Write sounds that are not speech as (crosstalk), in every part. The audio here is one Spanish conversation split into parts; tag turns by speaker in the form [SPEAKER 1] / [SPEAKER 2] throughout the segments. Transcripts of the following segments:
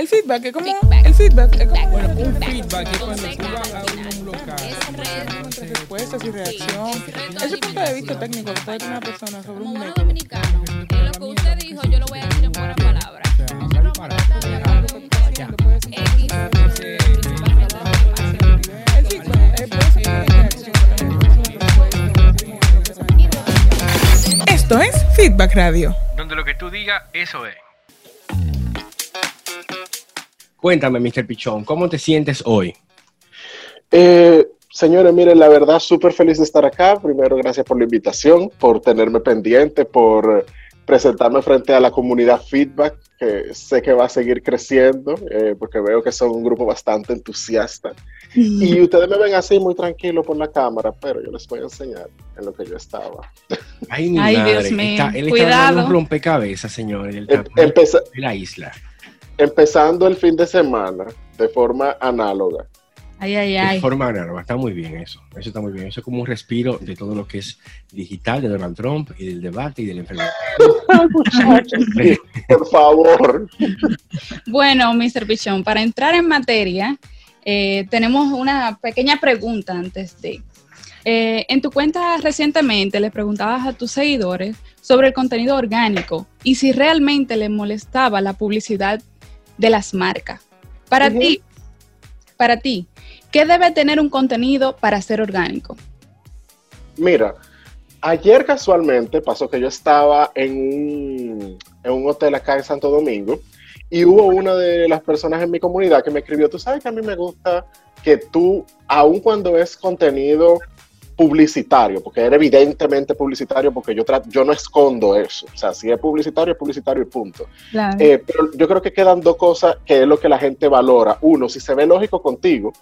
[SPEAKER 1] El feedback es como. El feedback es como.
[SPEAKER 2] Bueno, un feedback es cuando tú vas a un local.
[SPEAKER 1] Respuestas y reacción. Ese punto de vista técnico que puede tener una persona sobre un método.
[SPEAKER 3] dominicano, lo que usted dijo, yo lo voy a decir en buenas palabras.
[SPEAKER 1] El feedback eh. Esto es Feedback Radio.
[SPEAKER 4] Donde lo que tú digas, eso es.
[SPEAKER 5] Cuéntame, Mr. Pichón, ¿cómo te sientes hoy?
[SPEAKER 6] Eh, señores, miren, la verdad, súper feliz de estar acá. Primero, gracias por la invitación, por tenerme pendiente, por presentarme frente a la comunidad Feedback, que sé que va a seguir creciendo, eh, porque veo que son un grupo bastante entusiasta. Y ustedes me ven así muy tranquilo por la cámara, pero yo les voy a enseñar en lo que yo estaba.
[SPEAKER 5] Ay, mi
[SPEAKER 7] Ay,
[SPEAKER 5] madre.
[SPEAKER 7] Dios mío.
[SPEAKER 5] Está- él está
[SPEAKER 7] Cuidado.
[SPEAKER 5] dando un rompecabezas, señores.
[SPEAKER 6] Em-
[SPEAKER 5] está
[SPEAKER 6] empeza-
[SPEAKER 5] de la isla.
[SPEAKER 6] Empezando el fin de semana de forma análoga.
[SPEAKER 7] Ay, ay,
[SPEAKER 5] De
[SPEAKER 7] ay.
[SPEAKER 5] forma análoga. Está muy bien eso. Eso está muy bien. Eso es como un respiro de todo lo que es digital de Donald Trump y del debate y de la enfermedad. (laughs)
[SPEAKER 6] Por favor.
[SPEAKER 7] Bueno, Mr. Pichón, para entrar en materia, eh, tenemos una pequeña pregunta antes de. Eh, en tu cuenta recientemente le preguntabas a tus seguidores sobre el contenido orgánico y si realmente les molestaba la publicidad de las marcas. Para ti, para ti, ¿qué debe tener un contenido para ser orgánico?
[SPEAKER 6] Mira, ayer casualmente pasó que yo estaba en un, en un hotel acá en Santo Domingo y hubo una de las personas en mi comunidad que me escribió, tú sabes que a mí me gusta que tú, aun cuando es contenido publicitario, porque era evidentemente publicitario, porque yo, yo no escondo eso, o sea, si es publicitario, es publicitario y punto.
[SPEAKER 7] Claro.
[SPEAKER 6] Eh, pero yo creo que quedan dos cosas que es lo que la gente valora. Uno, si se ve lógico contigo,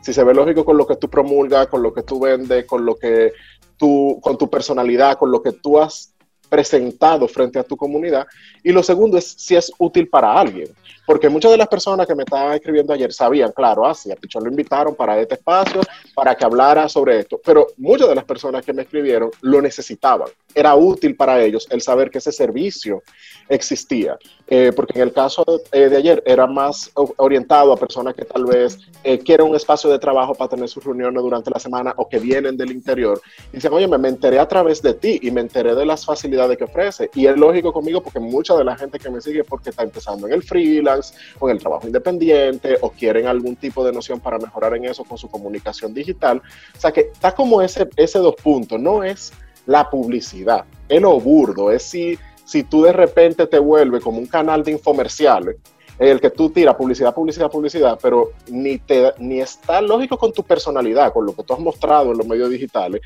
[SPEAKER 6] si se ve lógico con lo que tú promulgas, con lo que tú vendes, con lo que tú, con tu personalidad, con lo que tú has presentado frente a tu comunidad. Y lo segundo es si es útil para alguien. Porque muchas de las personas que me estaban escribiendo ayer sabían, claro, así, a Pichón lo invitaron para este espacio, para que hablara sobre esto. Pero muchas de las personas que me escribieron lo necesitaban. Era útil para ellos el saber que ese servicio existía. Eh, porque en el caso eh, de ayer era más orientado a personas que tal vez eh, quieren un espacio de trabajo para tener sus reuniones durante la semana o que vienen del interior. Y dicen, oye, me enteré a través de ti y me enteré de las facilidades que ofrece. Y es lógico conmigo porque mucha de la gente que me sigue es porque está empezando en el freelance o en el trabajo independiente o quieren algún tipo de noción para mejorar en eso con su comunicación digital. O sea que está como ese, ese dos puntos, no es la publicidad, es lo burdo, es si, si tú de repente te vuelves como un canal de infomerciales, en el que tú tiras publicidad, publicidad, publicidad, pero ni, te, ni está lógico con tu personalidad, con lo que tú has mostrado en los medios digitales,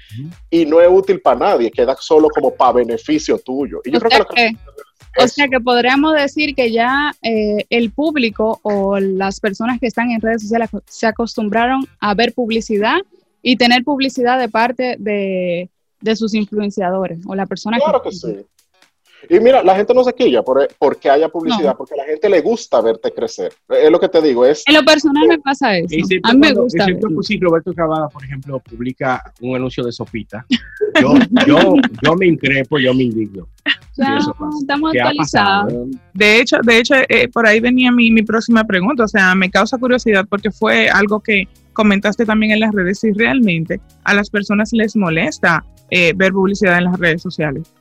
[SPEAKER 6] y no es útil para nadie, queda solo como para beneficio tuyo. Y yo
[SPEAKER 7] O
[SPEAKER 6] creo
[SPEAKER 7] sea
[SPEAKER 6] que, que-
[SPEAKER 7] que- O sea que podríamos decir que ya eh, el público o las personas que están en redes sociales se acostumbraron a ver publicidad y tener publicidad de parte de, de sus influenciadores o la persona
[SPEAKER 6] Claro que sí. Y mira, la gente no se quilla por, porque haya publicidad,
[SPEAKER 7] No.
[SPEAKER 6] porque a la gente le gusta verte crecer. Es lo que te digo, es
[SPEAKER 7] En lo personal me pasa eso.
[SPEAKER 2] Excepto
[SPEAKER 7] A mí me
[SPEAKER 2] cuando-
[SPEAKER 7] gusta.
[SPEAKER 2] excepto pues, si Roberto Cavada, por ejemplo, publica un anuncio de sopita. Yo, yo, yo me increpo, yo me indigno. (laughs)
[SPEAKER 7] Ya, estamos
[SPEAKER 2] ¿Qué ha
[SPEAKER 7] actualizados.
[SPEAKER 8] De hecho, de hecho eh, por ahí venía mi, mi próxima pregunta. O sea, me causa curiosidad porque fue algo que comentaste también en las redes. Si realmente a las personas les molesta eh, ver publicidad en las redes sociales.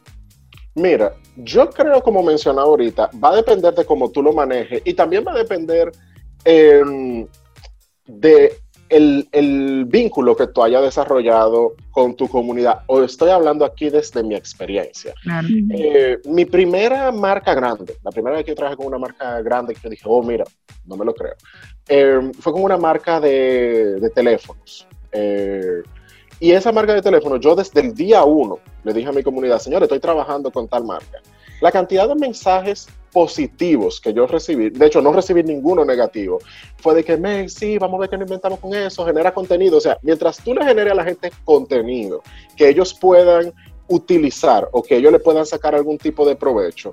[SPEAKER 6] Mira, yo creo, como mencionaba ahorita, va a depender de cómo tú lo manejes y también va a depender eh, de el, el vínculo que tú hayas desarrollado con tu comunidad. O estoy hablando aquí desde mi experiencia.
[SPEAKER 8] Claro.
[SPEAKER 6] Eh, mi primera marca grande, la primera vez que yo trabajé con una marca grande, que yo dije, oh, mira, no me lo creo, eh, fue con una marca de, de teléfonos. Eh, y esa marca de teléfonos, yo desde el día uno le dije a mi comunidad, señores, estoy trabajando con tal marca. La cantidad de mensajes positivos que yo recibí, de hecho no recibí ninguno negativo, fue de que, men, sí, vamos a ver qué nos inventamos con eso, genera contenido. O sea, mientras tú le generes a la gente contenido que ellos puedan utilizar o que ellos le puedan sacar algún tipo de provecho,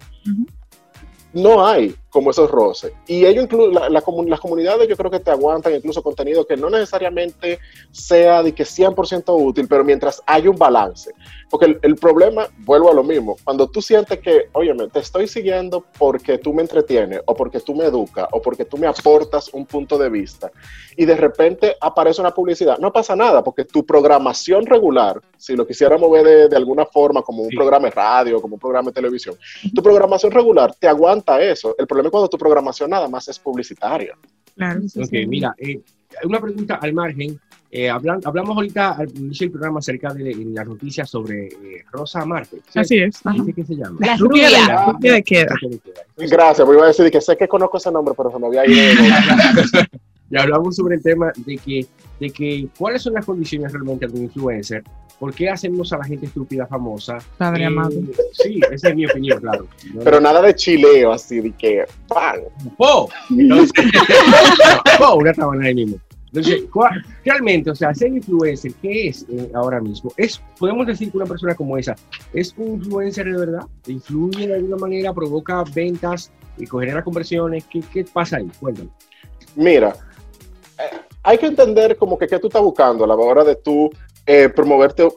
[SPEAKER 6] no hay como esos roces. Y ellos incluso, la, la las comunidades yo creo que te aguantan incluso contenido que no necesariamente sea de que 100% útil, pero mientras hay un balance. Porque el, el problema, vuelvo a lo mismo, cuando tú sientes que, oye, te estoy siguiendo porque tú me entretienes, o porque tú me educas, o porque tú me aportas un punto de vista, y de repente aparece una publicidad, no pasa nada, porque tu programación regular, si lo quisiéramos ver de, de alguna forma, como un
[SPEAKER 5] Sí.
[SPEAKER 6] programa de radio, como un programa de televisión, tu programación regular te aguanta eso. El problema es cuando tu programación nada más es publicitaria.
[SPEAKER 8] Claro.
[SPEAKER 5] Ok, mira, eh, una pregunta al margen. Eh, hablan- hablamos ahorita al inicio del programa acerca de, de las noticias sobre eh, Rosa Marte. ¿cierto?
[SPEAKER 8] Así es.
[SPEAKER 5] ¿Qué, qué se llama?
[SPEAKER 7] La
[SPEAKER 8] Rubia de,
[SPEAKER 7] rubia.
[SPEAKER 8] rubia de queda.
[SPEAKER 6] Gracias, me iba a decir que sé que conozco ese nombre, pero se me había ido. (laughs)
[SPEAKER 5] Y hablamos sobre el tema de que, de que cuáles son las condiciones realmente de un influencer, por qué hacemos a la gente estúpida famosa.
[SPEAKER 8] Padre
[SPEAKER 5] Eh,
[SPEAKER 8] amado.
[SPEAKER 5] Sí, esa es mi opinión, claro. No- (laughs)
[SPEAKER 6] pero nada de chileo así, de que, ¡pam!
[SPEAKER 5] ¡Po! Entonces, (laughs) ¡po! Una tabana ahí mismo. Entonces, ¿cuál- realmente, o sea, ser influencer, ¿qué es eh, ahora mismo? Es, podemos decir que una persona como esa es un influencer de verdad, influye de alguna manera, provoca ventas y genera conversiones. ¿Qué, qué pasa ahí? Cuéntame.
[SPEAKER 6] Mira, eh, hay que entender como que qué tú estás buscando a la hora de tú eh, promoverte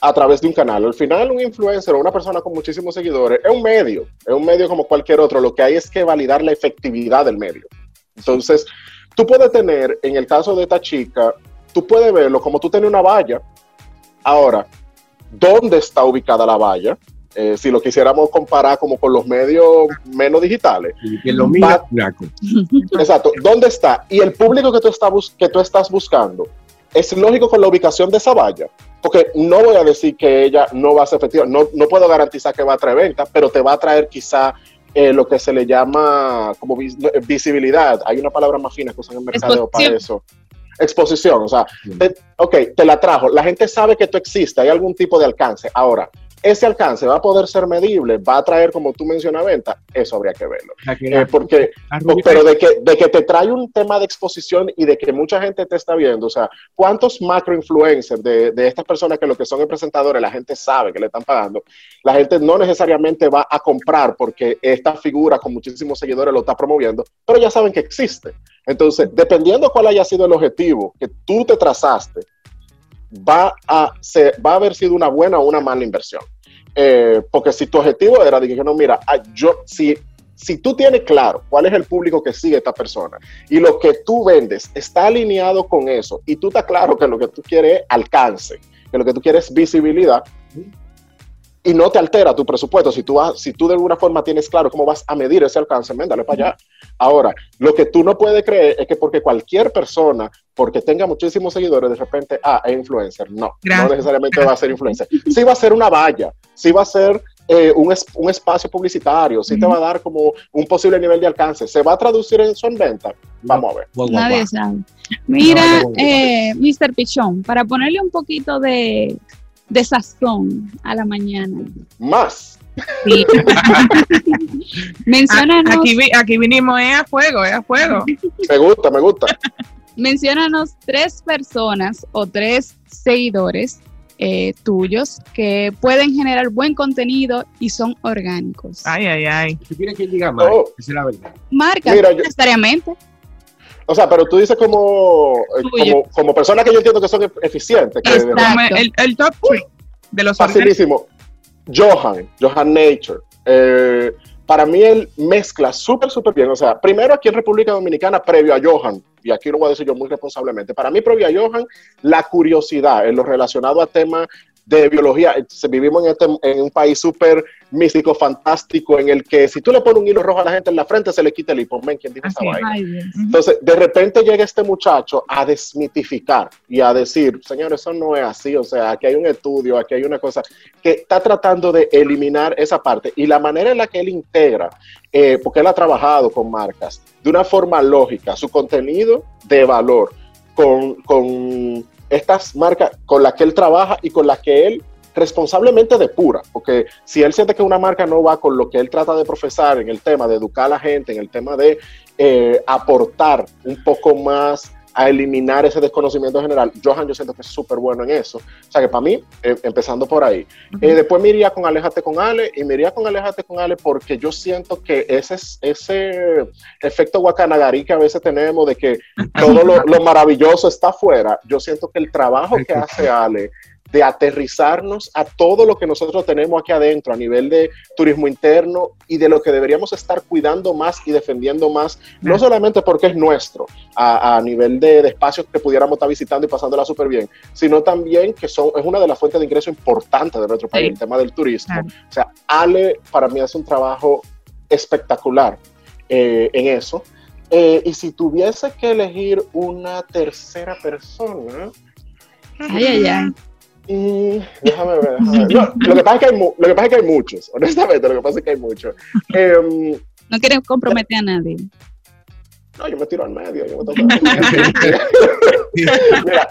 [SPEAKER 6] a través de un canal. Al final, un influencer o una persona con muchísimos seguidores es un medio, es un medio como cualquier otro. Lo que hay es que validar la efectividad del medio. Entonces, tú puedes tener, en el caso de esta chica, tú puedes verlo como tú tienes una valla. Ahora, ¿dónde está ubicada la valla? Eh, si lo quisiéramos comparar como con los medios menos digitales.
[SPEAKER 5] Que lo mira.
[SPEAKER 6] Exacto. ¿Dónde está? Y el público tú, que tú estás buscando, ¿es lógico con la ubicación de esa valla? Porque no voy a decir que ella no va a ser efectiva, no, no puedo garantizar que va a traer ventas, pero te va a traer quizá eh, lo que se le llama como vis- visibilidad. Hay una palabra más fina que usan en mercadeo para eso. Exposición, o sea, te- ok, te la trajo, la gente sabe que tú existes, hay algún tipo de alcance. Ahora, ese alcance va a poder ser medible, va a traer, como tú mencionas, venta, eso habría que verlo. Eh, porque pero de que, de que te trae un tema de exposición y de que mucha gente te está viendo, o sea, ¿cuántos macro influencers de, de estas personas que lo que son presentadores, la gente sabe que le están pagando? La gente no necesariamente va a comprar porque esta figura con muchísimos seguidores lo está promoviendo, pero ya saben que existe. Entonces, dependiendo cuál haya sido el objetivo que tú te trazaste, va a, ser, va a haber sido una buena o una mala inversión. Eh, porque si tu objetivo era que no, mira, ah, yo, si, si tú tienes claro cuál es el público que sigue esta persona y lo que tú vendes está alineado con eso y tú estás claro que lo que tú quieres es alcance, que lo que tú quieres es visibilidad y no te altera tu presupuesto. Si tú, vas- si tú de alguna forma tienes claro cómo vas a medir ese alcance, ven, dale para allá. Ahora, lo que tú no puedes creer es que porque cualquier persona, porque tenga muchísimos seguidores, de repente, ah, es influencer. No,
[SPEAKER 8] Gracias.
[SPEAKER 6] no necesariamente va a ser influencer. Sí va a ser una valla, sí va a ser eh, un, es- un espacio publicitario, sí te va a dar como un posible nivel de alcance. ¿Se va a traducir en eso en venta? Vamos a ver.
[SPEAKER 7] Nadie sabe. Mira, eh, Mr. Pichón, para ponerle un poquito de, de sazón a la mañana.
[SPEAKER 6] Más.
[SPEAKER 7] Sí. menciónanos,
[SPEAKER 8] Aquí, vi- aquí vinimos es a fuego, es a fuego.
[SPEAKER 6] Me gusta, me gusta.
[SPEAKER 7] menciónanos tres personas o tres seguidores eh, tuyos que pueden generar buen contenido y son orgánicos.
[SPEAKER 8] Ay, ay, ay.
[SPEAKER 5] Si quieres que diga más,
[SPEAKER 6] Oh.
[SPEAKER 5] esa es la verdad.
[SPEAKER 7] Marca,
[SPEAKER 6] Mira,
[SPEAKER 7] no
[SPEAKER 6] yo-
[SPEAKER 7] necesariamente.
[SPEAKER 6] O sea, pero tú dices como, eh, como, como personas que yo entiendo que son e- eficientes. Que
[SPEAKER 8] el, el top three de los.
[SPEAKER 6] Facilísimo. Johan, Johan Nature. Eh, para mí él mezcla súper, súper bien. O sea, primero aquí en República Dominicana, previo a Johan, y aquí lo voy a decir yo muy responsablemente, para mí previo a Johan, la curiosidad en lo relacionado a temas de biología. Entonces, vivimos en, este, en un país súper místico, fantástico, en el que si tú le pones un hilo rojo a la gente en la frente, se le quita el hipo. ¿quién dijo esa vaina? Entonces, de repente llega este muchacho a desmitificar y a decir, señor, eso no es así, o sea, aquí hay un estudio, aquí hay una cosa que está tratando de eliminar esa parte y la manera en la que él integra, eh, porque él ha trabajado con marcas de una forma lógica, su contenido de valor con, con estas marcas con las que él trabaja y con las que él responsablemente depura, porque si él siente que una marca no va con lo que él trata de profesar en el tema de educar a la gente, en el tema de eh, aportar un poco más a eliminar ese desconocimiento general. Johan, yo siento que es súper bueno en eso. O sea que para mí, eh, empezando por ahí. Eh, después me iría con Aléjate con Ale y me iría con Aléjate con Ale porque yo siento que ese, es- ese efecto guacanagarí que a veces tenemos de que todo lo, lo maravilloso está afuera, yo siento que el trabajo que hace Ale de aterrizarnos a todo lo que nosotros tenemos aquí adentro a nivel de turismo interno y de lo que deberíamos estar cuidando más y defendiendo más, no solamente porque es nuestro, a, a nivel de, de espacios que pudiéramos estar visitando y pasándola súper bien, sino también que son, es una de las fuentes de ingreso importantes de nuestro país,
[SPEAKER 8] Sí.
[SPEAKER 6] el tema del turismo. O sea, Ale para mí hace un trabajo espectacular eh, en eso. Eh, y si tuviese que elegir una tercera persona,
[SPEAKER 7] Ay, ay, ay.
[SPEAKER 6] Mm, déjame ver. déjame ver. (laughs) No, lo, que pasa es que hay mu- lo que pasa es que hay muchos, (laughs) honestamente, lo que pasa es que hay muchos. Em,
[SPEAKER 7] No quieren comprometer a nadie.
[SPEAKER 6] no, yo me tiro al medio. Yo me toco. (laughs) Mira,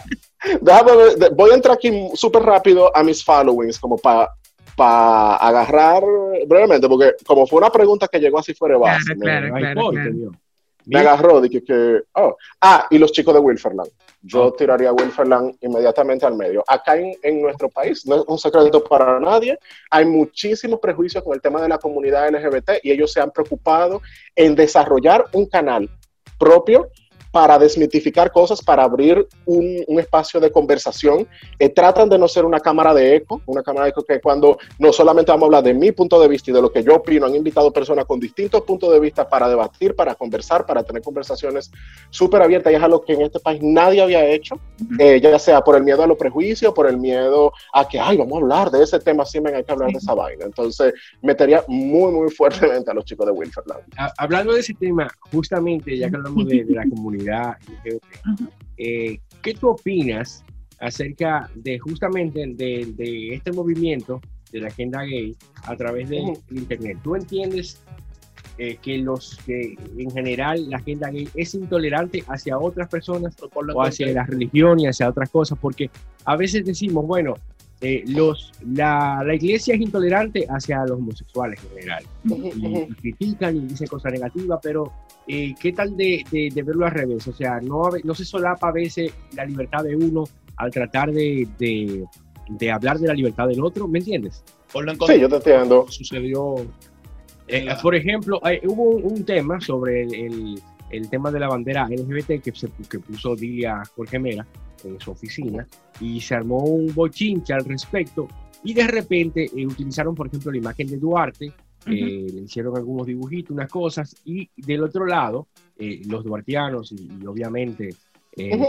[SPEAKER 6] déjame ver, voy a entrar aquí súper rápido a mis followings, como para agarrar brevemente, porque como fue una pregunta que llegó así fuera de base,
[SPEAKER 8] Claro,
[SPEAKER 6] me-
[SPEAKER 8] claro,
[SPEAKER 6] me agarró que, que- oh. ah, y los chicos de Wilferland. Yo tiraría a Wilferland inmediatamente al medio. Acá en, en nuestro país, no es un secreto para nadie, hay muchísimos prejuicios con el tema de la comunidad LGBT y ellos se han preocupado en desarrollar un canal propio para desmitificar cosas, para abrir un, un espacio de conversación. Eh, tratan de no ser una cámara de eco, una cámara de eco que cuando no solamente vamos a hablar de mi punto de vista y de lo que yo opino, han invitado personas con distintos puntos de vista para debatir, para conversar, para tener conversaciones súper abiertas y es algo que en este país nadie había hecho, eh, ya sea por el miedo a los prejuicios, por el miedo a que, ay, vamos a hablar de ese tema, siempre hay que hablar de esa vaina. Entonces, metería muy, muy fuertemente a los chicos de Wilferland.
[SPEAKER 5] Ha- hablando de ese tema, justamente, ya que hablamos de, de la comunidad LGBT, eh, ¿qué tú opinas acerca de justamente de, de este movimiento de la agenda gay a través del
[SPEAKER 6] Ujú.
[SPEAKER 5] Internet? ¿Tú entiendes eh, que los que en general la agenda gay es intolerante hacia otras personas o hacia la religión y hacia otras cosas? Porque a veces decimos, bueno, eh, los, la, la iglesia es intolerante hacia los homosexuales en general y, y critican y dicen cosas negativas, pero eh, ¿qué tal de, de- de verlo al revés? O sea, no, no se solapa a veces la libertad de uno al tratar de, de- de hablar de la libertad del otro, ¿me entiendes?
[SPEAKER 6] Sí, yo te entiendo.
[SPEAKER 5] Sucedió, eh, por ejemplo, eh, hubo un, un tema sobre el, el- el tema de la bandera LGBT que, se, que puso Dilia Jorge Mera en su oficina y se armó un bochinche al respecto y de repente eh, utilizaron, por ejemplo, la imagen de Duarte eh, le hicieron algunos dibujitos, unas cosas, y del otro lado, eh, los duartianos y, y obviamente eh,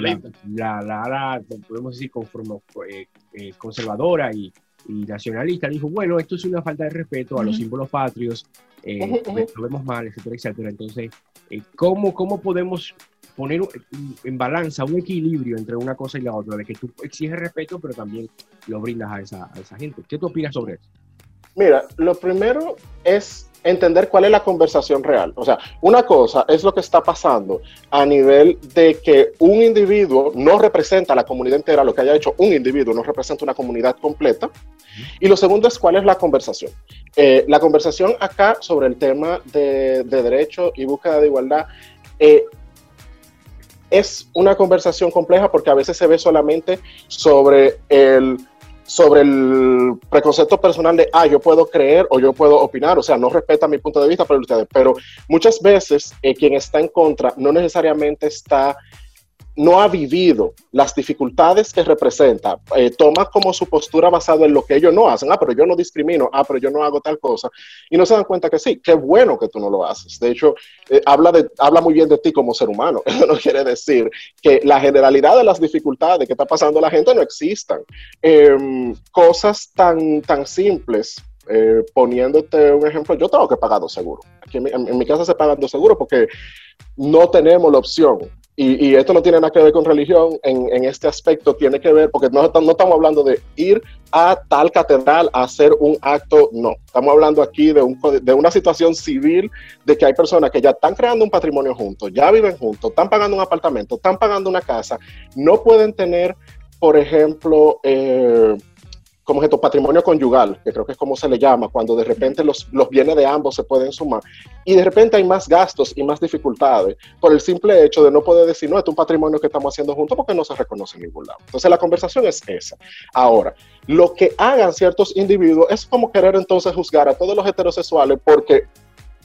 [SPEAKER 5] la, la, la ala, podemos decir, conforme, eh, eh, conservadora y, y nacionalista, dijo, bueno, esto es una falta de respeto a los
[SPEAKER 8] Ujú.
[SPEAKER 5] símbolos patrios, eh,
[SPEAKER 6] Ujú, ujú.
[SPEAKER 5] lo vemos mal, etcétera, etcétera. Entonces, ¿cómo, ¿cómo podemos poner en balanza un equilibrio entre una cosa y la otra, de que tú exiges respeto, pero también lo brindas a esa, a esa gente? ¿Qué tú opinas sobre eso?
[SPEAKER 6] Mira, lo primero es entender cuál es la conversación real. O sea, una cosa es lo que está pasando a nivel de que un individuo no representa a la comunidad entera, lo que haya hecho un individuo no representa una comunidad completa. Y lo segundo es cuál es la conversación. Eh, la conversación acá sobre el tema de, de derecho y búsqueda de igualdad eh, es una conversación compleja porque a veces se ve solamente sobre el sobre el preconcepto personal de, ah, yo puedo creer o yo puedo opinar, o sea, no respeta mi punto de vista para ustedes, pero muchas veces eh, quien está en contra no necesariamente está, no ha vivido las dificultades que representa, eh, toma como su postura basado en lo que ellos no hacen, ah, pero yo no discrimino, ah, pero yo no hago tal cosa, y no se dan cuenta que sí, qué bueno que tú no lo haces. De hecho, eh, habla, de, habla muy bien de ti como ser humano, (laughs) eso no quiere decir que la generalidad de las dificultades que está pasando la gente no existan. Eh, cosas tan, tan simples, eh, poniéndote un ejemplo, yo tengo que pagar dos seguros. Aquí en mi, en mi casa se pagan dos seguros porque no tenemos la opción. Y, y esto no tiene nada que ver con religión en, este aspecto, tiene que ver, porque no, no estamos hablando de ir a tal catedral a hacer un acto, no. Estamos hablando aquí de, un, de una situación civil, de que hay personas que ya están creando un patrimonio juntos, ya viven juntos, están pagando un apartamento, están pagando una casa, no pueden tener, por ejemplo, eh, como esto, patrimonio conyugal, que creo que es como se le llama, cuando de repente los, los bienes de ambos se pueden sumar y de repente hay más gastos y más dificultades por el simple hecho de no poder decir, no, es un patrimonio que estamos haciendo juntos porque no se reconoce en ningún lado. Entonces la conversación es esa. Ahora, lo que hagan ciertos individuos es como querer entonces juzgar a todos los heterosexuales porque,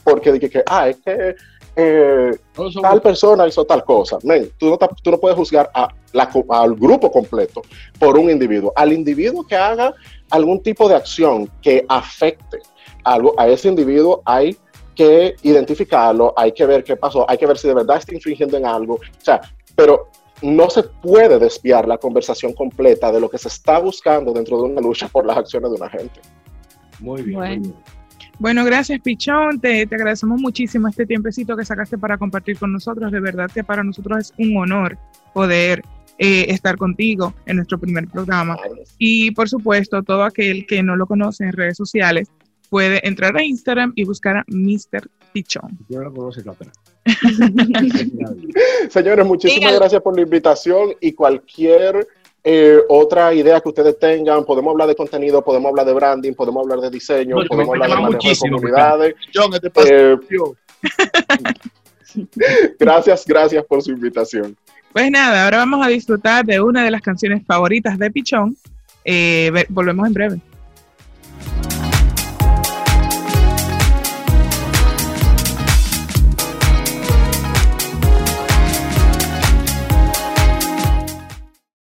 [SPEAKER 6] porque dije que, ah, es que eh, tal persona hizo tal cosa. Men, tú, no, tú no puedes juzgar a la al grupo completo por un individuo. Al individuo que haga algún tipo de acción que afecte algo, a ese individuo hay que identificarlo, hay que ver qué pasó, hay que ver si de verdad está infringiendo en algo. O sea, pero no se puede desviar la conversación completa de lo que se está buscando dentro de una lucha por las acciones de una gente.
[SPEAKER 5] Muy bien.
[SPEAKER 7] Bueno.
[SPEAKER 5] muy bien.
[SPEAKER 8] Bueno, gracias Pichón, te, te agradecemos muchísimo este tiempecito que sacaste para compartir con nosotros. De verdad que para nosotros es un honor poder eh, estar contigo en nuestro primer programa. Y por supuesto, todo aquel que no lo conoce en redes sociales puede entrar a Instagram y buscar a Mr. Pichón.
[SPEAKER 5] Si no lo atrás. (laughs) (laughs)
[SPEAKER 6] Señores, muchísimas
[SPEAKER 7] Dígalo.
[SPEAKER 6] gracias por la invitación y cualquier eh, otra idea que ustedes tengan, podemos hablar de contenido, podemos hablar de branding, podemos hablar de diseño,
[SPEAKER 2] No,
[SPEAKER 6] podemos hablar de manejo comunidades.
[SPEAKER 2] John, este paso-
[SPEAKER 6] Eh, (laughs) gracias, gracias por su invitación.
[SPEAKER 8] Pues nada, ahora vamos a disfrutar de una de las canciones favoritas de Pichón. Eh, ve- volvemos en breve.